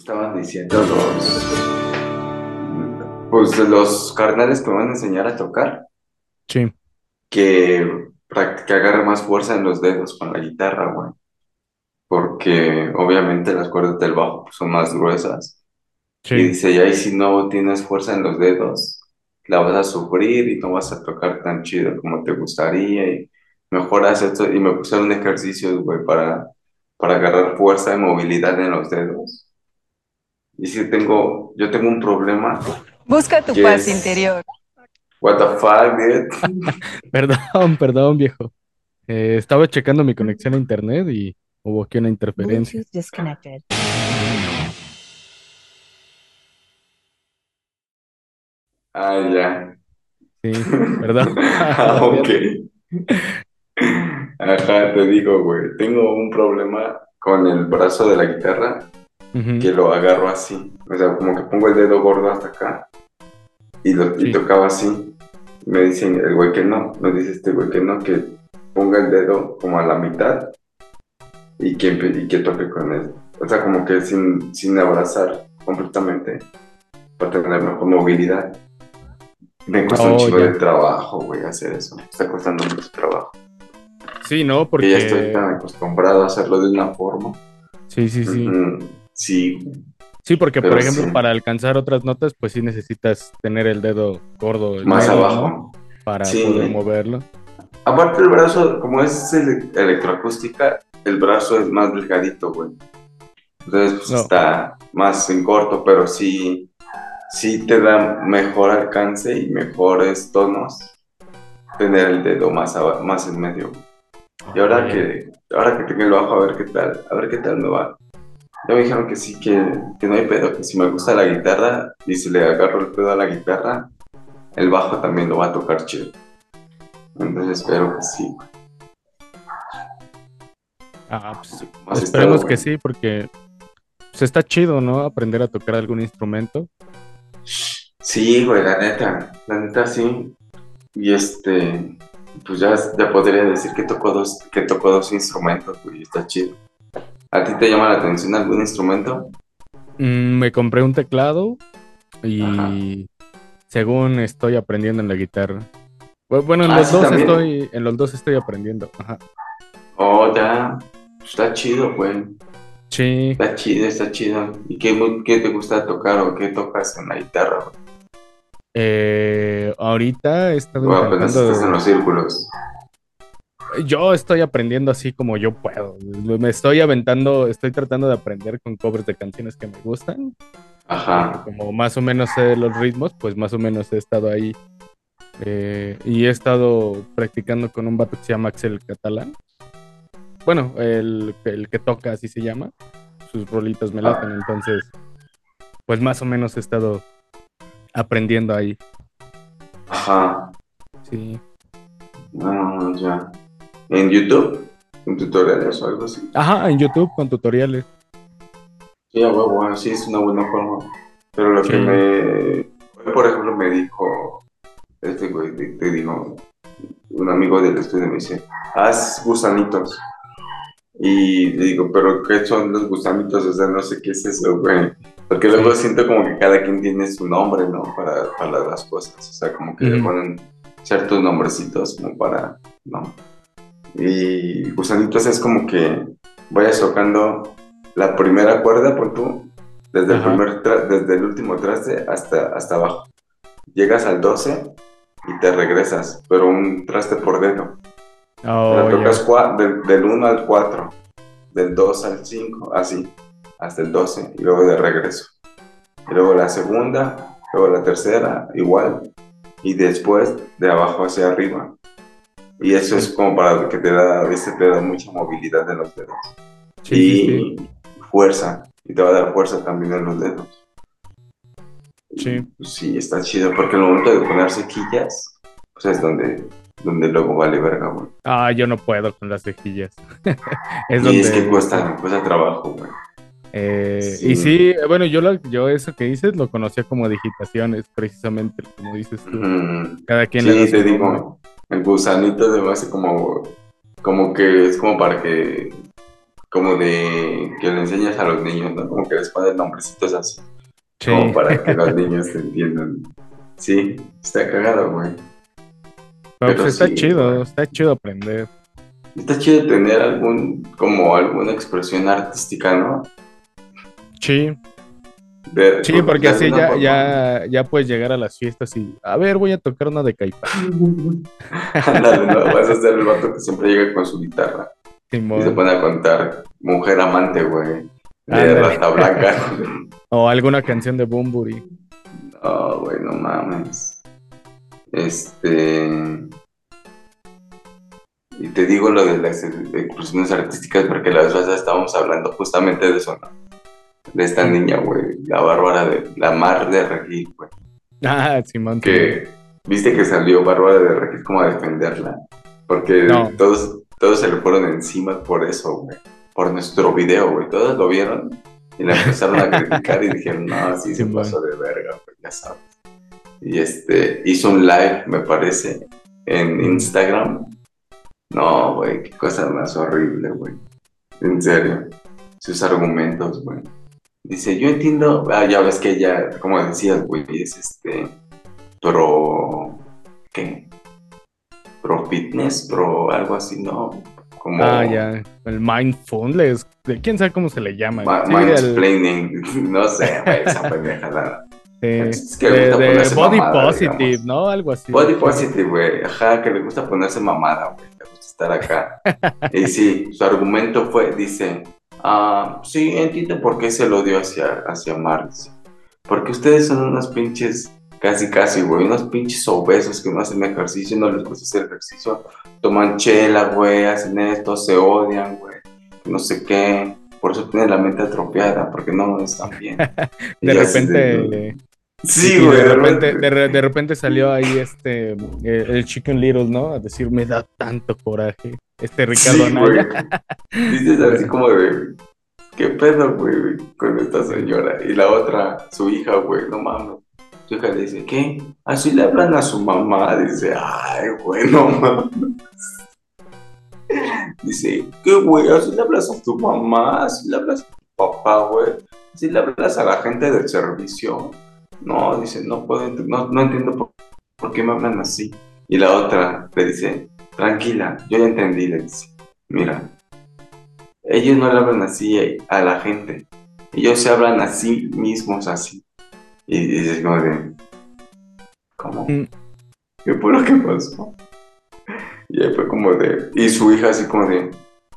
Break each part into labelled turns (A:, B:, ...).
A: estaban diciendo los, pues los carnales que me van a enseñar a tocar,
B: Sí,
A: que, que agarre más fuerza en los dedos con la guitarra, güey. Porque obviamente las cuerdas del bajo pues, son más gruesas. Y dice, y ahí si no tienes fuerza en los dedos, la vas a sufrir y no vas a tocar tan chido como te gustaría. Y mejor haz esto. Y me pusieron ejercicios, güey, para, para agarrar fuerza y movilidad en los dedos. Y si tengo, yo tengo un problema
C: Busca tu paz
A: es,
C: interior.
A: what the fuck, dude?
B: Perdón, perdón, viejo. Eh, estaba checando mi conexión a internet y hubo aquí una interferencia.
C: Bluetooth disconnected.
A: Ah, ya.
B: Sí, perdón.
A: Ah, ok. Ajá, te digo, güey, tengo un problema con el brazo de la guitarra Que lo agarro así. O sea, como que pongo el dedo gordo hasta acá y lo y tocaba así. Me dicen el güey que no, me dice este güey que no, que ponga el dedo como a la mitad y que, y que toque con él. O sea, como que sin, sin abrazar completamente para tener mejor movilidad. Me cuesta un
B: Oh,
A: chingo de trabajo, güey, hacer eso. Me está costando mucho trabajo.
B: Sí, no,
A: Porque ya estoy tan acostumbrado a hacerlo de una forma.
B: sí, sí, sí.
A: Sí,
B: Sí, porque por ejemplo,
A: sí.
B: para alcanzar otras notas, pues sí necesitas tener el dedo gordo, el
A: Más abajo.
B: Para
A: Sí.
B: poder moverlo.
A: Aparte el brazo, como es ele- electroacústica, el brazo es más delgadito, güey. Entonces pues,
B: No.
A: está más en corto, pero sí, sí te da mejor alcance y mejores tonos tener el dedo más, más en medio. Y ahora que, ahora que tengo el bajo, a ver qué tal, a ver qué tal me va. Ya me dijeron que sí, que, que no hay pedo, que si me gusta la guitarra y si le agarro el pedo a la guitarra, el bajo también lo va a tocar chido. Entonces espero que sí.
B: ah, pues, esperemos
A: estado,
B: que sí, porque pues, está chido, ¿no? Aprender a tocar algún instrumento.
A: Sí, güey, la neta, la neta sí. Y este, pues ya, ya podría decir que toco dos, que toco dos instrumentos, güey, está chido. ¿A ti te llama la atención algún instrumento?
B: Mm, me compré un teclado y
A: Ajá.
B: según estoy aprendiendo en la guitarra. Bu- Bueno, en
A: Ah,
B: los
A: sí,
B: dos
A: también.
B: estoy, en los dos estoy aprendiendo. Ajá.
A: Oh, ya, está chido, güey.
B: Sí,
A: Está chido, está chido. ¿Y qué, qué te gusta tocar o qué tocas en la guitarra, güey?
B: eh, ahorita he estado
A: O apenas estás en
B: intentando.
A: los círculos.
B: Yo estoy aprendiendo así como yo puedo. Me estoy aventando, estoy tratando de aprender con covers de canciones que me gustan.
A: Ajá.
B: Como más o menos sé los ritmos, pues más o menos he estado ahí. Eh, y he estado practicando con un vato que se llama Axel Catalán. Bueno, el, el que toca así se llama. Sus rolitas me laten, entonces, pues más o menos he estado aprendiendo ahí.
A: Ajá.
B: Sí.
A: Ah, ya. ¿En YouTube? ¿En tutoriales o algo así?
B: Ajá, en YouTube con tutoriales.
A: Sí, a huevo, sí es una buena forma. Pero lo que me. Por ejemplo, me dijo. Este güey, te, te digo. Un amigo del estudio me dice: Haz gusanitos. Y le digo, ¿pero qué son los gusanitos? O sea, no sé qué es eso, güey. Porque luego siento como que cada quien tiene su nombre, ¿no? Para, para las cosas. O sea, como que le
B: Ujú.
A: ponen ciertos nombrecitos como para, ¿no? Y gusanitos es como que vayas tocando la primera cuerda, por tú, desde el,
B: Ajá.
A: primer tra- desde el último traste hasta, hasta abajo. Llegas al 12 y te regresas, pero un traste por dedo.
B: Oh,
A: La tocas cua- del, del 1 al 4, del 2 al 5, así, hasta el 12, y luego de regreso. Y luego la segunda, luego la tercera, igual, y después de abajo hacia arriba. Y eso es como para que te da, a veces te da mucha movilidad en los dedos.
B: Sí,
A: y
B: sí.
A: fuerza, y te va a dar fuerza también en los dedos.
B: Sí.
A: Pues sí, está chido, porque el momento de poner sequillas, pues es donde, donde luego vale verga, güey.
B: Ah, yo no puedo con las cejillas. es
A: y
B: donde.
A: es que cuesta, cuesta trabajo, güey.
B: Eh,
A: Sí.
B: Y sí, bueno, yo, lo- yo eso que dices lo conocía como digitaciones, precisamente, como dices tú. Cada quien le
A: Sí,
B: su
A: te digo, el gusanito se me hace como, como que es como para que como de que le enseñas a los niños, ¿no? Como que les pones nombrecitos así. Como para que los niños te entiendan. Sí, está cagado, güey.
B: Pero, pues está chido, está chido aprender.
A: Está chido tener algún, como alguna expresión artística, ¿no?
B: Sí. Sí, porque así ya, ya, ya puedes llegar a las fiestas y, a ver, voy a tocar una de caipa.
A: Ándale, no, vas a ser el vato que siempre llega con su guitarra. y se pone a contar Mujer Amante, güey. De Rata Blanca.
B: o alguna canción de Bumburi.
A: No, güey, no mames. Este. Y te digo lo de las expresiones artísticas porque la vez pasada estábamos hablando justamente de eso, ¿no? De esta niña, güey, la Bárbara de. La Mar de Regil, güey.
B: Ah, Simón.
A: Que. Viste que salió Bárbara de Regil como a defenderla. Porque todos, todos se le fueron encima por eso, güey. Por nuestro video, güey. Todos lo vieron y la empezaron a criticar y dijeron, no, sí, se pasó de verga, pues ya sabes. Y este, hizo un live, me parece, en Instagram. No, güey, qué cosa más horrible, güey. En serio. Sus argumentos, güey. Dice, yo entiendo, ah, ya ves que ella, como decías, güey, es este, pro, ¿qué? Pro fitness, pro algo así, ¿no?
B: Ah, ya. El mindfulness. ¿Quién sabe cómo se le llama?
A: Mindexplaining. No sé, esa pendejada.
B: Sí. Es que de, body positive, ¿no? Algo así.
A: Body positive, güey. Ajá, que le gusta ponerse mamada, güey. Le gusta estar acá. y sí, su argumento fue, dice, ah, sí, entiendo por qué se lo dio hacia, hacia Mars. Porque ustedes son unos pinches Casi, casi, güey. Unos pinches obesos que no hacen ejercicio, no les gusta hacer ejercicio. Toman chela, güey, hacen esto, se odian, güey. No sé qué. Por eso tienen la mente atrofiada, porque no están bien.
B: de repente.
A: Sí, güey.
B: De, repente, de, repente salió ahí este, eh, el Chicken Little, ¿no? A decir, me da tanto coraje. Este Ricardo
A: sí, Anaya. Dices así como de, ¿qué pedo, güey, con esta señora? Y la otra, su hija, güey, no mames. Su hija le dice, ¿qué? Así le hablan a su mamá. Dice, ay, bueno, mames. Dice, ¿qué güey? Así le hablas a tu mamá, así le hablas a tu papá, güey. Así le hablas a la gente del servicio. No, dice, no puedo, no, no entiendo por, qué me hablan así. Y la otra le dice, tranquila, yo ya entendí, le dice, mira, ellos no le hablan así a la gente, ellos se hablan a sí mismos así. Y dices como de, ¿cómo? Mm. ¿Qué fue lo que pasó? Y ahí fue como de, y su hija así como de,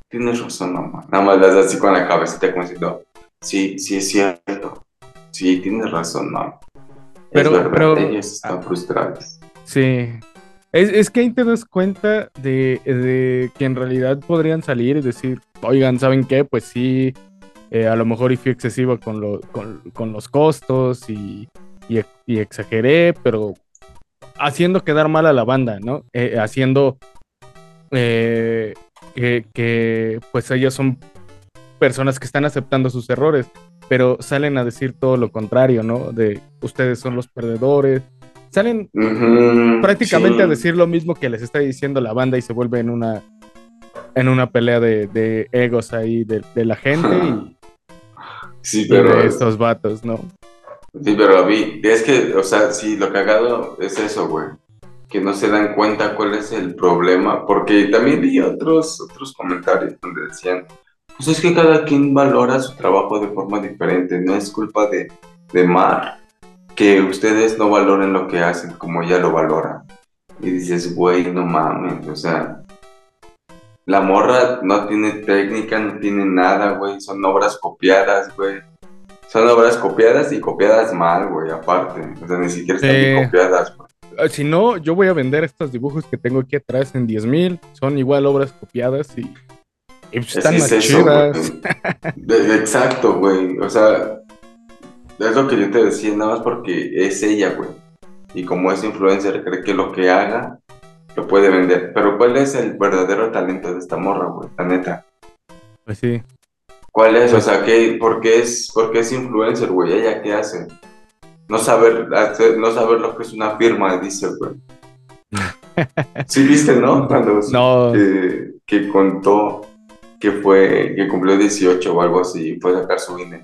A: tienes razón, mamá. Nada más las así con la cabecita como diciendo, sí, sí es cierto. Sí, tienes razón, mamá.
B: Pero, es verdad, pero,
A: ellos están ah, frustrados.
B: Sí. Es, es, que ahí te das cuenta de, de, que en realidad podrían salir y decir, oigan, ¿saben qué? Pues sí, eh, a lo mejor y fui excesivo con, lo, con, los costos y, y, exageré, pero haciendo quedar mal a la banda, ¿no? Eh, haciendo eh, que, pues ellos son personas que están aceptando sus errores, pero salen a decir todo lo contrario, ¿no? De ustedes son los perdedores. Salen prácticamente a decir lo mismo que les está diciendo la banda y se vuelve en una en una pelea de, egos ahí de, de la gente y,
A: Sí, pero.
B: De estos vatos, ¿no?
A: Sí, pero vi, es que, o sea, sí, lo cagado es eso, güey. Que no se dan cuenta cuál es el problema. Porque también vi otros, otros comentarios donde decían, pues es que cada quien valora su trabajo de forma diferente. No es culpa de, de Mar que ustedes no valoren lo que hacen como ella lo valora. Y dices, güey, no mames, o sea, la morra no tiene técnica, no tiene nada, güey. Son obras copiadas, güey. Son obras copiadas y copiadas mal, güey, aparte. O sea, ni siquiera están bien copiadas, güey.
B: Ah, si no, yo voy a vender estos dibujos que tengo aquí atrás en 10 mil. Son igual obras copiadas y, pues están más chidas.
A: Exacto, güey. O sea, es lo que yo te decía, nada más porque es ella, güey. Y como es influencer, cree que lo que haga lo puede vender. Pero ¿cuál es el verdadero talento de esta morra, güey? La neta.
B: Pues sí.
A: ¿Cuál es? O sea, ¿qué, por, qué es, ¿por es influencer, güey? ¿Ella qué hace? No saber, no saber lo que es una firma, dice, güey. sí viste, ¿no? Cuando
B: no.
A: que contó que fue, que cumplió 18 o algo así, fue a sacar su INE.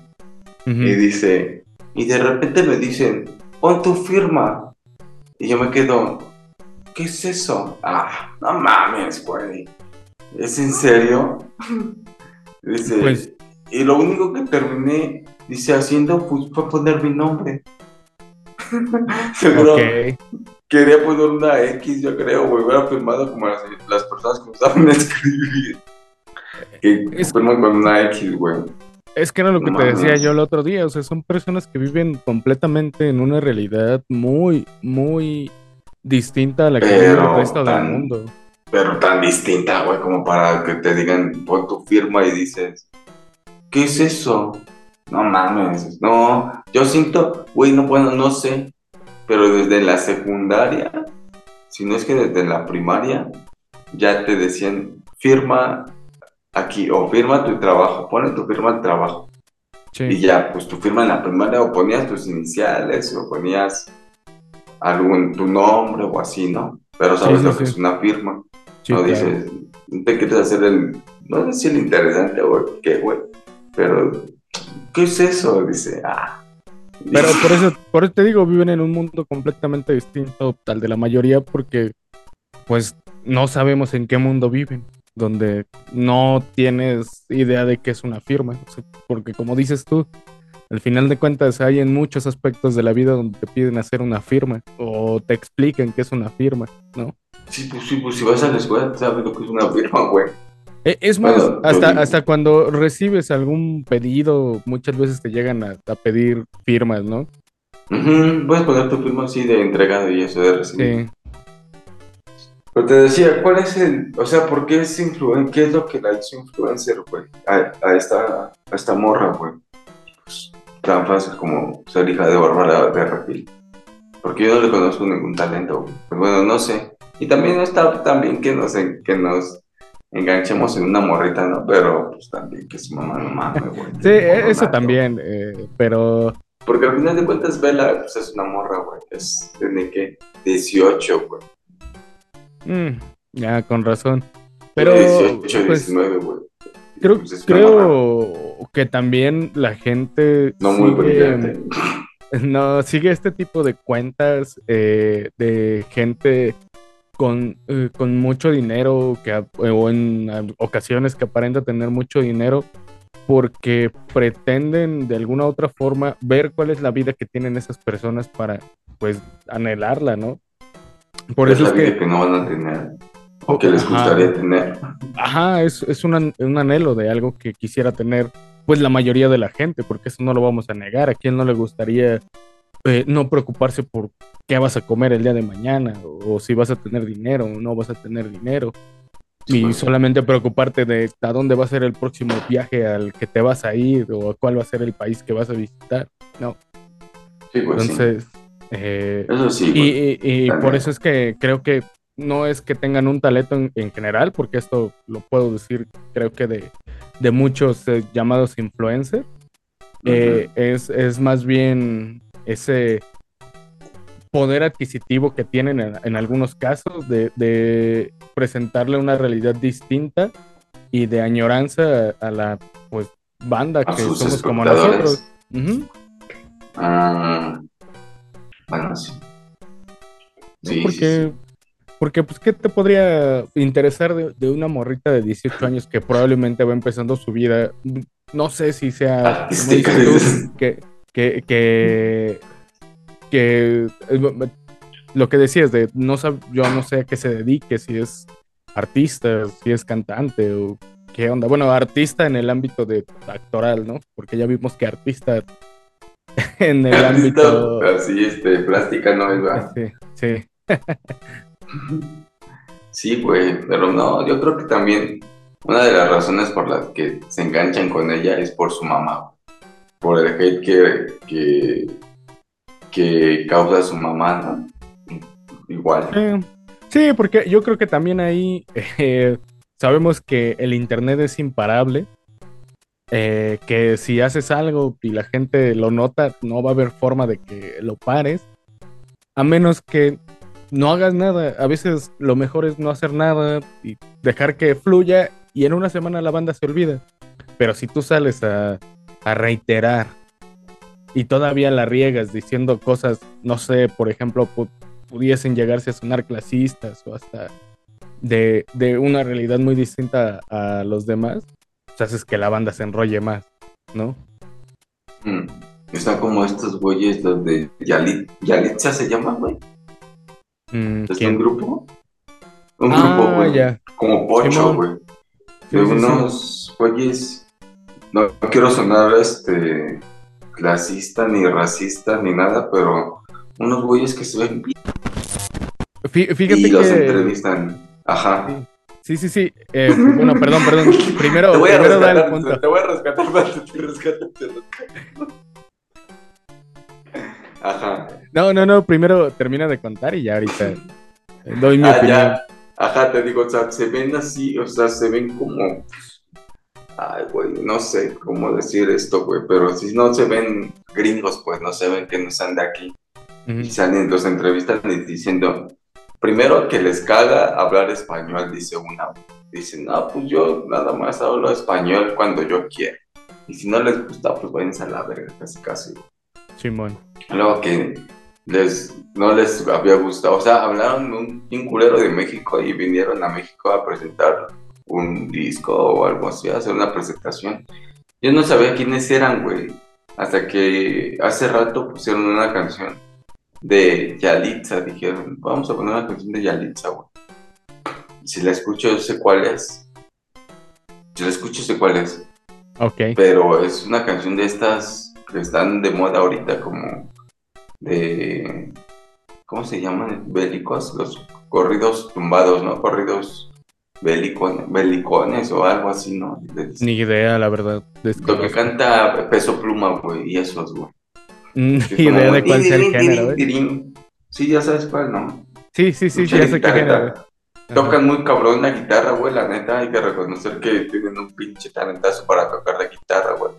A: Y dice, y de repente me dicen, pon tu firma. Y yo me quedo, ¿qué es eso? Ah, no mames, güey. ¿Es en serio? dice, pues y lo único que terminé, dice, haciendo, pues fue poner mi nombre. Seguro. Quería poner una X, yo creo, güey. Hubiera firmado como las, las personas que usaban escribir. Que es, firman con una X, güey.
B: Es que era lo que te decía yo el otro día. O sea, son personas que viven completamente en una realidad muy, muy distinta a la que vive el resto del mundo.
A: Pero tan distinta, güey, como para que te digan, pon tu firma y dices, ¿qué es eso? No mames, no, yo siento, güey, no, bueno, no sé, pero desde la secundaria, si no es que desde la primaria, ya te decían, firma aquí, o firma tu trabajo, pone tu firma al trabajo. Y ya, pues tu firma en la primaria, o ponías tus iniciales, o ponías algún, tu nombre, o así, ¿no? Pero sabes lo que es una firma. no dices, no te quieres hacer el, no sé si el interesante o qué, güey, pero, ¿qué es eso? Dice, ah,
B: pero por eso, por eso te digo, viven en un mundo completamente distinto al de la mayoría porque pues no sabemos en qué mundo viven, donde no tienes idea de qué es una firma, porque como dices tú, al final de cuentas hay en muchos aspectos de la vida donde te piden hacer una firma o te explican qué es una firma, ¿no?
A: Sí, pues sí, pues si vas a la escuela sabes lo que es una firma, güey.
B: Eh, es más, hasta, hasta cuando recibes algún pedido, muchas veces te llegan a, pedir firmas, ¿no?
A: Puedes poner tu firma así de entregado y eso de recibir. Sí. Pero te decía, ¿cuál es el, o sea, por qué es influencer, qué es lo que la hizo influencer, güey, a, esta, a esta morra, güey? Pues, tan fácil como ser hija de Bárbara de Raquel. Porque yo no le conozco ningún talento, güey. Pues bueno, no sé. Y también no está tan bien que nos, que nos enganchemos en una morrita, ¿no? Pero pues también que su mamá no mames, güey.
B: Sí, eso también, eh, pero...
A: Porque al final de cuentas Vela pues, es una morra, güey. Es, tiene que 18, güey.
B: Mm, ya, con razón. Pero...
A: 18, 19, pues, güey.
B: Creo, pues, creo que también la gente...
A: No muy brillante.
B: No, sigue este tipo de cuentas eh, de gente con, eh, con mucho dinero que, o en ocasiones que aparenta tener mucho dinero porque pretenden de alguna u otra forma ver cuál es la vida que tienen esas personas para pues anhelarla, ¿no?
A: Por eso es que, que, no van a tener o que les gustaría tener.
B: Ajá, es, es un, un anhelo de algo que quisiera tener pues la mayoría de la gente, porque eso no lo vamos a negar. ¿A quién no le gustaría eh, no preocuparse por qué vas a comer el día de mañana o si vas a tener dinero o no vas a tener dinero. Y solamente preocuparte de a dónde va a ser el próximo viaje al que te vas a ir o cuál va a ser el país que vas a visitar. No.
A: Sí, pues
B: Entonces, eh, eso sí. Y, por eso es que creo que no es que tengan un talento en, general, porque esto lo puedo decir, creo que de, de muchos eh, llamados influencers. es, es más bien ese poder adquisitivo que tienen en, algunos casos de, presentarle una realidad distinta y de añoranza a, la pues banda que somos como nosotros.
A: Ah, sí.
B: porque, porque, pues, ¿qué te podría interesar de, una morrita de 18 años que probablemente va empezando su vida? No sé si sea que, que, que, que lo que decías de no yo no sé a qué se dedique, si es artista, si es cantante o qué onda. Bueno, artista en el ámbito de actoral, ¿no? Porque ya vimos que artista en el ámbito
A: así este plástica no es
B: Sí, sí.
A: sí, güey, pero no, yo creo que también una de las razones por las que se enganchan con ella es por su mamá por el hate que, que, causa su mamá, ¿no? Igual.
B: sí, porque yo creo que también ahí eh, sabemos que el Internet es imparable. Eh, que si haces algo y la gente lo nota, no va a haber forma de que lo pares. A menos que no hagas nada. A veces lo mejor es no hacer nada y dejar que fluya y en una semana la banda se olvida. Pero si tú sales a, a reiterar y todavía la riegas diciendo cosas, no sé, por ejemplo, pudiesen llegarse a sonar clasistas o hasta de, una realidad muy distinta a, los demás, pues haces que la banda se enrolle más, ¿no?
A: Mm. Están como estos güeyes, los de Yalit, Yalitza se llama, güey. Mm, ¿Es un grupo? Un ah, grupo, güey. Como Pocho, güey. de unos güeyes. No, quiero sonar este clasista, ni racista, ni nada, pero unos güeyes que se ven
B: Fíjate
A: y los entrevistan. Ajá.
B: Sí, sí, sí. Eh, bueno, perdón, perdón. Primero,
A: te voy a
B: primero
A: rescatar, el punto. Te voy a rescatar te te. Ajá.
B: No, no, no. Primero termina de contar y ya ahorita doy mi
A: ah, opinión. Ya. Ajá, te digo, o sea, se ven así, o sea, se ven como. Ay, güey, no sé cómo decir esto, güey, pero si no se ven gringos, pues no se ven que no están de aquí. Y salen, los entrevistan diciendo, primero que les caga hablar español, dice una. Dicen, no, pues yo nada más hablo español cuando yo quiero. Y si no les gusta, pues váyanse a la verga, casi casi.
B: Simón.
A: Luego que les, no les había gustado, o sea, hablaron un, un culero de México y vinieron a México a presentar un disco o algo así, a hacer una presentación. Yo no sabía quiénes eran, güey, hasta que hace rato pusieron una canción de Yalitza, dijeron, vamos a poner una canción de Yalitza, güey. Si la escucho, sé cuál es. Si la escucho, sé cuál es.
B: Ok.
A: Pero es una canción de estas que están de moda ahorita, como de. ¿Cómo se llaman? Bélicos, los corridos tumbados, ¿no? Corridos belicones, belicones o algo así, ¿no?
B: Ni idea, la verdad.
A: Lo que canta Peso Pluma, güey, y esos, güey.
B: Ni idea de cuál sea el género.
A: Sí, ya sabes cuál, ¿no?
B: Sí, sí, sí, ya sé qué género.
A: Tocan muy cabrón la guitarra, güey, la neta, hay que reconocer que tienen un pinche talentazo para tocar la guitarra, güey.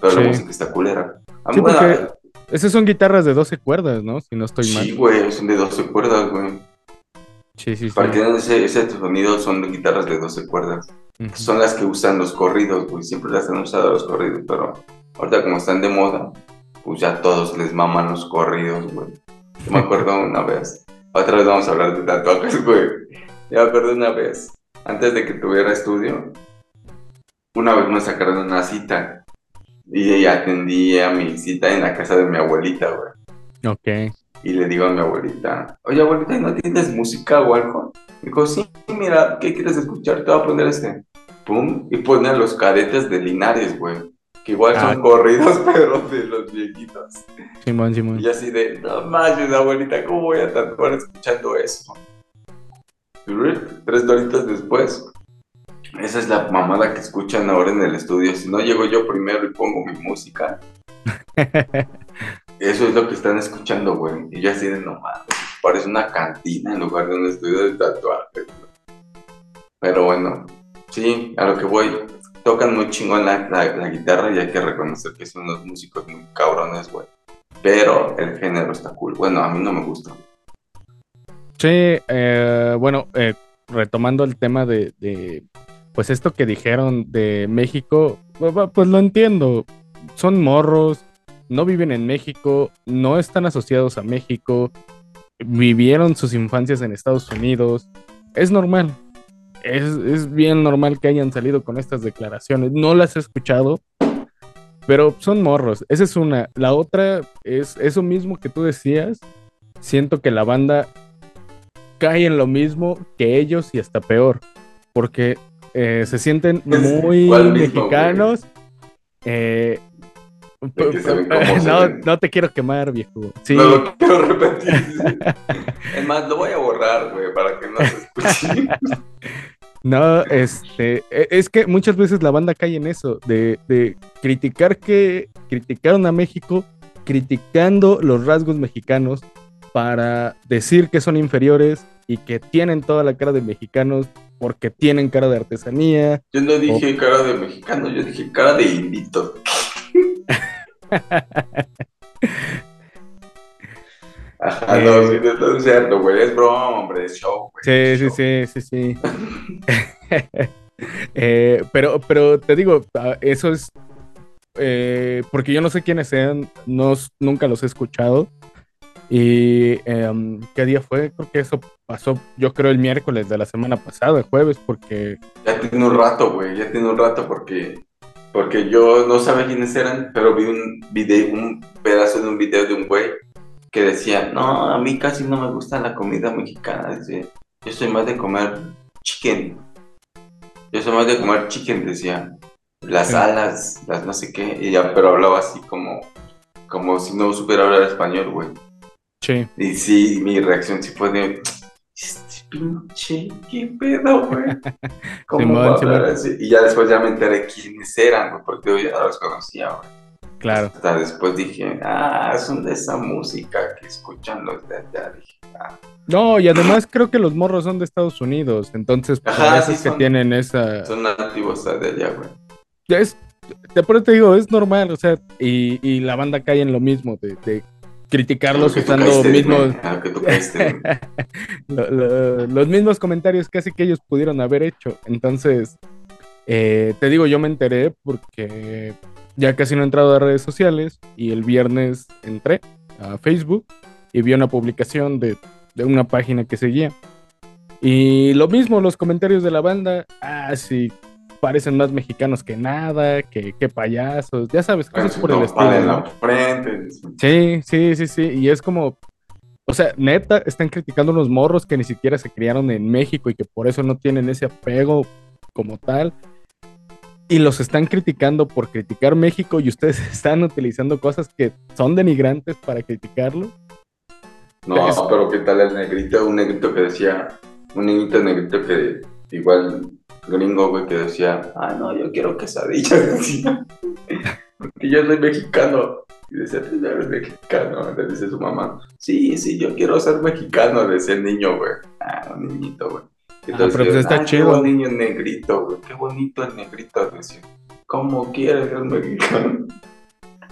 A: Pero la música está culera.
B: porque esas son guitarras de 12 cuerdas, ¿no? Si no estoy mal.
A: Sí, güey, son de 12 cuerdas, güey.
B: Sí, sí, sí.
A: Para que den ese, ese sonido son guitarras de 12 cuerdas. Son las que usan los corridos, güey. Siempre las han usado los corridos, pero ahorita como están de moda, pues ya todos les maman los corridos, güey. Yo me acuerdo una vez, otra vez vamos a hablar de tatuajes, güey. Yo me acuerdo una vez, antes de que tuviera estudio, una vez me sacaron una cita y atendí a mi cita en la casa de mi abuelita, güey.
B: Ok.
A: Y le digo a mi abuelita, oye abuelita, ¿no tienes música o algo? Dijo, sí, mira, ¿qué quieres escuchar? Te voy a poner este. Pum, y pone los cadetes de Linares, güey que igual son ah. corridos, pero de los viejitos.
B: Simón, Simón.
A: Y así de, no manches, abuelita, ¿cómo voy a tatuar escuchando eso? Tres doritos después. Esa es la mamada que escuchan ahora en el estudio. Si no llego yo primero y pongo mi música, eso es lo que están escuchando, güey. Y ya así de, no mames, parece una cantina en lugar de un estudio de tatuaje. Pero bueno, sí, a lo que voy tocan muy chingón la, guitarra y hay que reconocer que son unos músicos muy cabrones, güey. Pero el género está cool. Bueno, a mí no me gusta.
B: Sí, eh, bueno, eh, retomando el tema de, de, pues esto que dijeron de México, pues lo entiendo. Son morros, no viven en México, no están asociados a México, vivieron sus infancias en Estados Unidos. Es normal, es, bien normal que hayan salido con estas declaraciones. No las he escuchado, pero son morros. Esa es una. La otra es eso mismo que tú decías. Siento que la banda cae en lo mismo que ellos y hasta peor. Porque eh, se sienten muy mexicanos. Eh, no, no te quiero quemar, viejo. Sí.
A: No lo quiero repetir. es más, lo voy a borrar, güey, para que no se escuche.
B: No, este, e, es que muchas veces la banda cae en eso, de, de criticar que criticaron a México, criticando los rasgos mexicanos para decir que son inferiores y que tienen toda la cara de mexicanos porque tienen cara de artesanía.
A: Yo no dije cara de mexicano, yo dije cara de indito. Ajá, no, sí, no es cierto, güey, es broma, hombre, es show,
B: güey. Sí, sí, sí, sí, sí, Eh, pero, pero te digo, ah, eso es eh, porque yo no sé quiénes sean, no, nunca los he escuchado. ¿Y em, qué día fue? Creo que eso pasó, yo creo, el miércoles de la semana pasada, el jueves, porque...
A: Ya tiene un rato, güey, ya tiene un rato porque, porque yo no sabía quiénes eran, pero vi un video, un pedazo de un video de un güey que decía, no, a mí casi no me gusta la comida mexicana, dice, yo soy más de comer chicken, yo soy más de comer chicken, decía, las alas, las no sé qué, y ya, pero hablaba así como, como si no supiera hablar español, güey.
B: Sí.
A: Y sí, mi reacción sí fue de, este pinche, qué pedo, güey. ¿Cómo va a hablar así? Y ya después ya me enteré quiénes eran, güey, porque yo ya los conocía, güey.
B: Claro.
A: Hasta después dije, ah, son de esa música que escuchan los de allá. Dije, ah.
B: No, y además creo que los morros son de Estados Unidos, entonces por eso que tienen esa...
A: Son nativos de allá, güey.
B: Es, de pronto te digo, es normal, o sea, y, y la banda cae en lo mismo, de, de criticarlos usando mismos los mismos comentarios casi que ellos pudieron haber hecho. Entonces, eh, te digo, yo me enteré porque ya casi no he entrado a redes sociales y el viernes entré a Facebook y vi una publicación de, de una página que seguía. Y lo mismo, los comentarios de la banda, ah, sí, parecen más mexicanos que nada, que, payasos, ya sabes, cosas por el estilo. Sí, sí, sí, sí, y es como, o sea, neta, están criticando unos morros que ni siquiera se criaron en México y que por eso no tienen ese apego como tal. Y los están criticando por criticar México y ustedes están utilizando cosas que son denigrantes para criticarlo.
A: No, pero ¿qué tal el negrito? Un negrito que decía, un niñito negrito que igual gringo, güey, que decía, ah, no, yo quiero quesadillas, decía. Porque yo soy mexicano. Y decía, tú eres mexicano. Le dice su mamá, sí, sí, yo quiero ser mexicano, decía el niño, güey. Ah, un niñito, güey. Ah,
B: Entonces, pero pues está chido.
A: Qué niño negrito, güey. Qué bonito el negrito, decía. ¿Cómo quieres ser mexicano?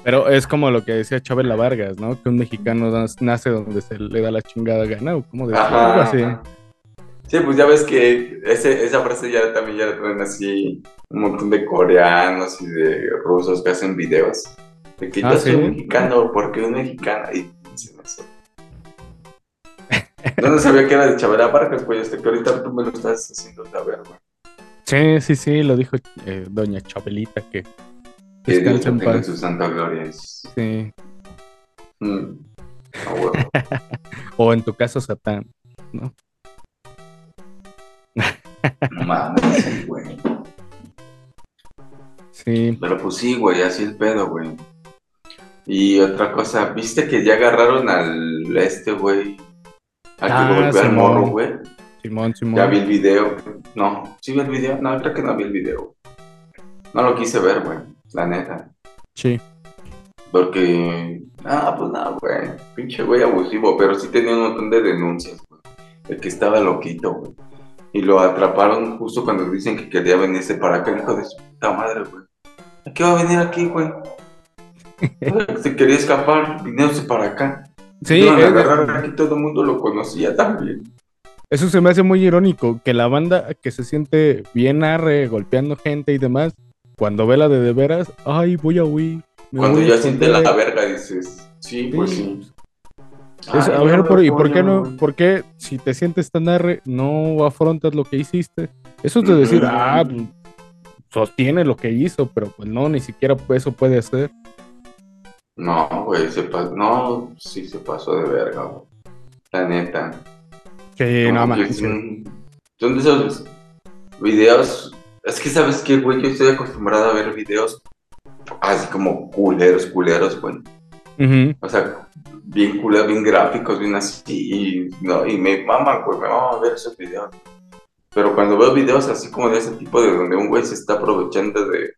B: Pero es como lo que decía Chabela Vargas, ¿no? Que un mexicano nace donde se le da la chingada gana, o como decía, algo así.
A: Sí, pues ya ves que ese, esa frase ya también ya la traen así un montón de coreanos y de rusos que hacen videos. De que ah, yo soy mexicano, porque un mexicano. Y dicen eso. No, sabía que era de Chabela Vargas, pues, este, que ahorita tú me lo estás haciendo saber, güey.
B: Sí, sí, sí, lo dijo eh, doña Chabelita, que
A: que Dios en paz. su santa gloria.
B: Sí.
A: Mm.
B: o en tu caso, Satán, ¿no?
A: No mames, güey.
B: Sí.
A: Pero pues sí, güey, así el pedo, güey. Y otra cosa, ¿viste que ya agarraron al este, güey? A que ah, volvió al morro, güey.
B: Simón, Simón.
A: Ya vi el video. No, ¿sí vi el video? No, creo que no vi el video. No lo quise ver, güey, la neta.
B: Sí.
A: Porque, ah, pues nada, güey, pinche güey abusivo, pero sí tenía un montón de denuncias, güey. El que estaba loquito, güey y lo atraparon justo cuando dicen que quería venirse para acá, hijo de su puta madre, güey. ¿A qué va a venir aquí, güey? Se quería escapar, viniéndose para acá.
B: Sí,
A: aquí todo el mundo lo conocía también.
B: Eso se me hace muy irónico, que la banda que se siente bien arre, golpeando gente y demás, cuando ve la de de veras, ay, voy a huir.
A: Cuando ya siente la verga, dices, sí, pues sí
B: a ver, por, ¿y por qué no? ¿Por qué si te sientes tan arre, no afrontas lo que hiciste? Eso es de decir, ah, pues, sostiene lo que hizo, pero pues no, ni siquiera eso puede ser.
A: No, güey, se pasó, no, sí se pasó de verga, güey. La neta.
B: Sí, no, más.
A: Son, son de esos videos, es que sabes que, güey, yo estoy acostumbrado a ver videos así como culeros, culeros, güey. O sea, bien culeros, bien gráficos, bien así, y, no, y me mama, güey, me mama ver esos videos. Pero cuando veo videos así como de ese tipo, de donde un güey se está aprovechando de,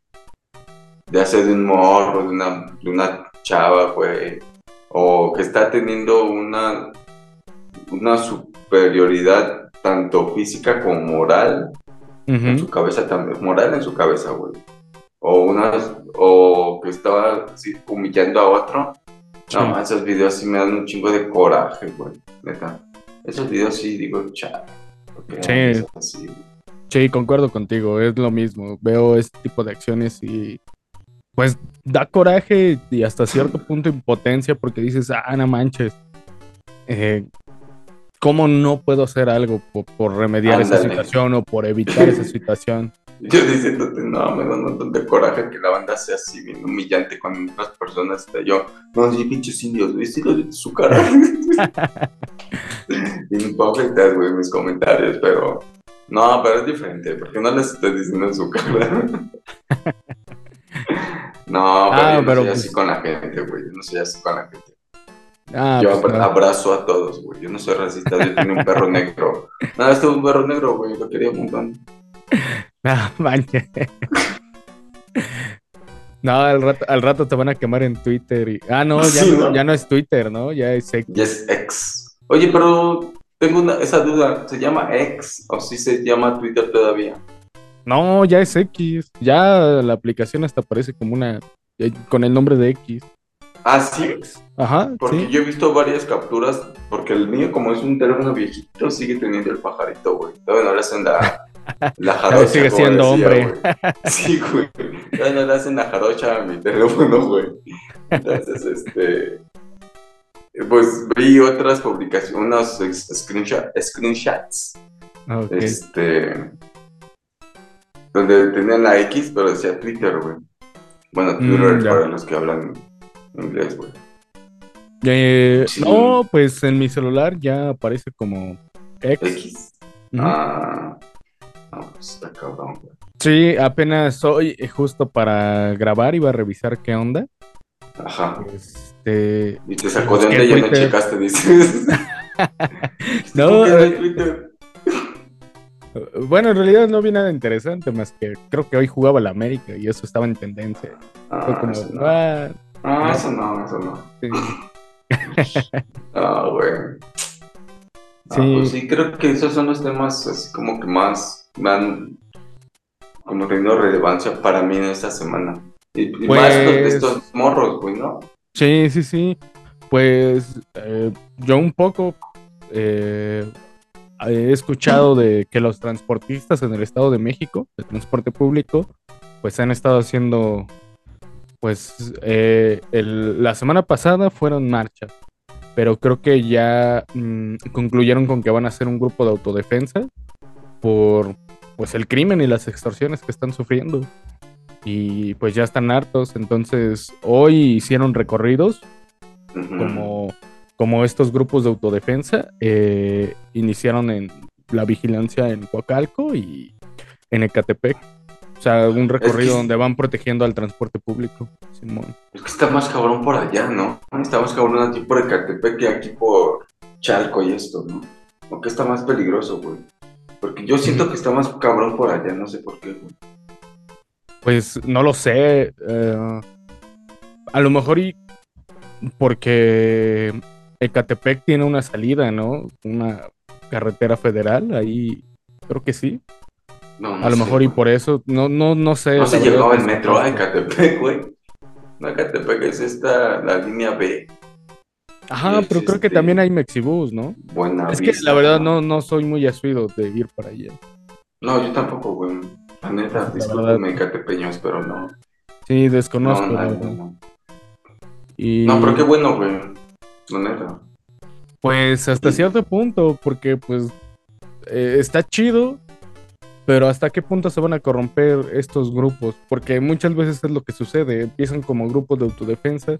A: de hacer de un morro, de una, de una chava, güey, o que está teniendo una, una superioridad tanto física como moral en su cabeza también, moral en su cabeza, güey. O, una, o que estaba humillando a otro no, esos videos sí me dan un chingo de coraje, güey. Neta. Esos videos sí digo, chao.
B: Sí. Sí, concuerdo contigo, es lo mismo. Veo este tipo de acciones y pues da coraje y hasta cierto punto impotencia porque dices, ah, no manches, eh, ¿cómo no puedo hacer algo por, remediar esa situación o por evitar esa situación?
A: Yo diciéndote, no, me da un montón de coraje que la banda sea así, bien humillante con otras personas. Yo, no, sí, pinches indios, güey, sí, de su cara. Hipócritas, güey, mis comentarios, pero. No, pero es diferente, porque no les estoy diciendo en su cara. No, pero, ah, yo no soy así pues con la gente, güey. Yo no soy así con la gente. Ah, yo pues abrazo a todos, güey. Yo no soy racista, yo tengo un perro negro. No, este es un perro negro, güey. Lo quería un montón.
B: No, manches. No, al rato, al rato te van a quemar en Twitter. Y... Ah, no ya, no, ya no es Twitter, ¿no? Ya es
A: X. Ya es X. Oye, pero tengo una, esa duda. ¿Se llama X o si se llama Twitter todavía?
B: No, ya es X. Ya la aplicación hasta aparece como una. Eh, con el nombre de X.
A: Ah, sí.
B: Ajá.
A: Porque yo he visto varias capturas. Porque el mío, como es un teléfono viejito, sigue teniendo el pajarito, güey. Todavía no le hacen la, la jarocha.
B: sigue siendo hombre.
A: Sí, güey. Todavía no le hacen la jarocha a mi teléfono, güey. Entonces, este. Pues vi otras publicaciones, unos screenshots. Este. Donde tenían la X, pero decía Twitter, güey. Bueno, mm, Twitter para los que hablan inglés, güey.
B: Eh, no, pues en mi celular ya aparece como
A: X. Ah, no, pues está cabrón, güey.
B: Sí, apenas hoy, eh, justo para grabar, iba a revisar qué onda.
A: Ajá. Este, y te sacó de onda y ya no checaste, dices.
B: no. Eh, bueno, en realidad no vi nada interesante, más que creo que hoy jugaba la América y eso estaba en tendencia.
A: Ah, como, ah, Ah, eso no, eso no. ah, güey. Ah, sí. Pues sí, creo que esos son los temas así como que más van como teniendo relevancia para mí en esta semana. Y, más de pues estos morros, güey, ¿no?
B: Sí, sí, sí. Pues eh, yo un poco eh, he escuchado de que los transportistas en el Estado de México, de transporte público, pues han estado haciendo pues eh, la semana pasada fueron marchas, pero creo que ya mm, concluyeron con que van a ser un grupo de autodefensa por pues el crimen y las extorsiones que están sufriendo. Y pues ya están hartos, entonces hoy hicieron recorridos como, como estos grupos de autodefensa, eh, iniciaron en la vigilancia en Coacalco y en Ecatepec. O sea, un recorrido donde van protegiendo al transporte público, Simón.
A: Es que está más cabrón por allá, ¿no? Está más cabrón aquí por Ecatepec que aquí por Chalco y esto, ¿no? Aunque está más peligroso, güey. Porque yo siento que está más cabrón por allá, no sé por qué, güey.
B: Pues no lo sé. Eh, a lo mejor y porque Ecatepec tiene una salida, ¿no? Una carretera federal, ahí creo que sí a lo mejor y por eso, no, no, no sé.
A: No se llegaba el metro a Ecatepec, güey. No, Ecatepec es esta, la línea B.
B: Ajá, pero creo que este, también hay Mexibus, ¿no?
A: Buena
B: Es que la verdad no, no soy muy asuido de ir para allá.
A: No, yo tampoco, güey. La neta, discúlpeme, Ecatepeños, pero no.
B: Sí, desconozco. No, no,
A: y... no pero qué bueno, güey. Neta.
B: Pues hasta cierto punto, porque pues eh, está chido pero ¿hasta qué punto se van a corromper estos grupos? Porque muchas veces es lo que sucede, empiezan como grupos de autodefensa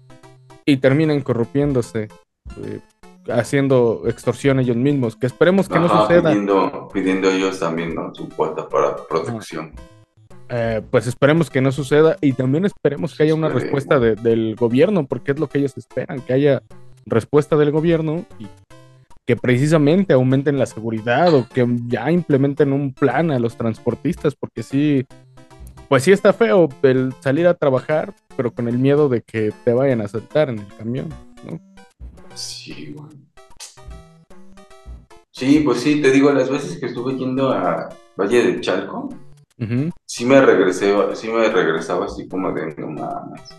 B: y terminan corrompiéndose, eh, haciendo extorsión ellos mismos, que esperemos que no suceda.
A: Pidiendo, pidiendo ellos también su cuota para protección.
B: Eh, pues esperemos que no suceda y también esperemos que haya una respuesta del gobierno, porque es lo que ellos esperan, que haya respuesta del gobierno y que precisamente aumenten la seguridad o que ya implementen un plan a los transportistas, porque sí, pues sí está feo el salir a trabajar, pero con el miedo de que te vayan a saltar en el camión, ¿no?
A: Sí, güey. Sí, pues sí, te digo, las veces que estuve yendo a Valle de Chalco, sí me regresé, sí me regresaba así como de no mames.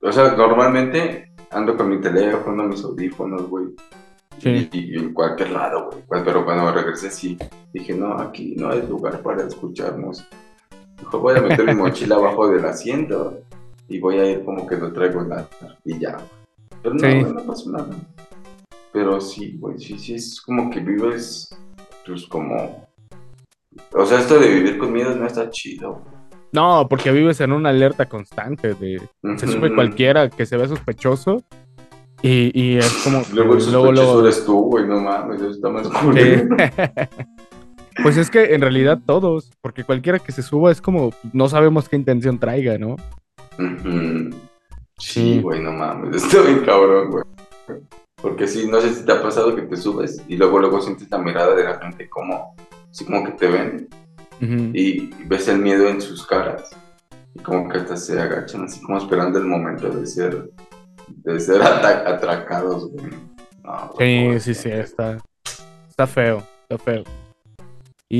A: O sea, normalmente ando con mi teléfono, mis audífonos, güey
B: Sí.
A: Y, y en cualquier lado, güey. Pues, Pero cuando regresé, sí, dije, no, aquí no hay lugar para escuchar música. Mejor voy a meter mi mochila abajo del asiento y voy a ir como que no traigo nada y ya. Pero no,
B: Sí.
A: güey, no pasó nada. Pero sí, güey, sí, sí, es como que vives, pues como... O sea, esto de vivir con miedo no está chido.
B: No, porque vives en una alerta constante de se sube cualquiera que se ve sospechoso y, y es como
A: Luego el
B: luego,
A: sospechoso
B: luego-
A: eres tú, güey, no mames, eso está más culero.
B: Pues es que en realidad todos, porque cualquiera que se suba es como no sabemos qué intención traiga, ¿no? Sí,
A: güey, no mames, está bien cabrón, güey. Porque sí, no sé si te ha pasado que te subes y luego luego sientes la mirada de la gente como, así como que te ven Y ves el miedo en sus caras y como que hasta se agachan así como esperando el momento de ser, de ser atracados, güey. No,
B: Sí,
A: güey,
B: sí, sí, está, está feo, está feo.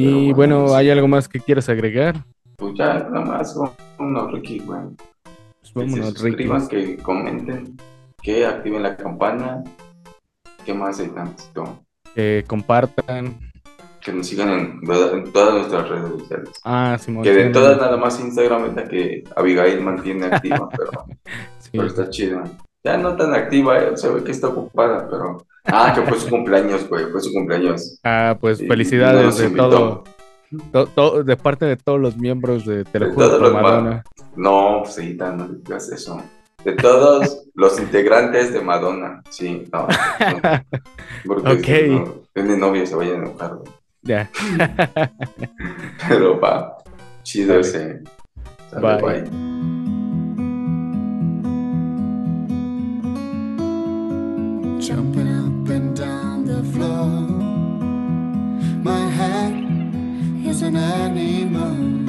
A: Pero
B: Y
A: bueno,
B: bueno,
A: sí.
B: ¿hay algo más que quieras agregar?
A: Pues ya, nada más, uno, Ricky, güey.
B: Pues
A: Que se
B: vámonos, Ricky.
A: suscriban, que comenten, que activen la campana. ¿Qué más hay tanto?
B: Que compartan.
A: Que nos sigan en, en todas nuestras redes sociales.
B: Ah, Simón.
A: Que de
B: sí,
A: todas nada más Instagram es la que Abigail mantiene activa, pero,
B: sí.
A: pero está chida. Ya no tan activa, eh, se ve que está ocupada, pero... Ah, que fue su cumpleaños, güey, fue su cumpleaños.
B: Ah, pues felicidades de todo, to- to- de parte de todos los miembros de Te lo
A: De
B: juro
A: todos
B: por
A: los
B: Madonna.
A: No, pues sí, tan, no digas eso. De todos los integrantes de Madonna, sí, no. no. Porque
B: Ok.
A: si no, tiene novio, se vaya a enojar, güey.
B: Ya. Yeah.
A: Pero va, chido ese.
B: Bye.
A: bye.
D: jumping up and down the floor. My head is an animal.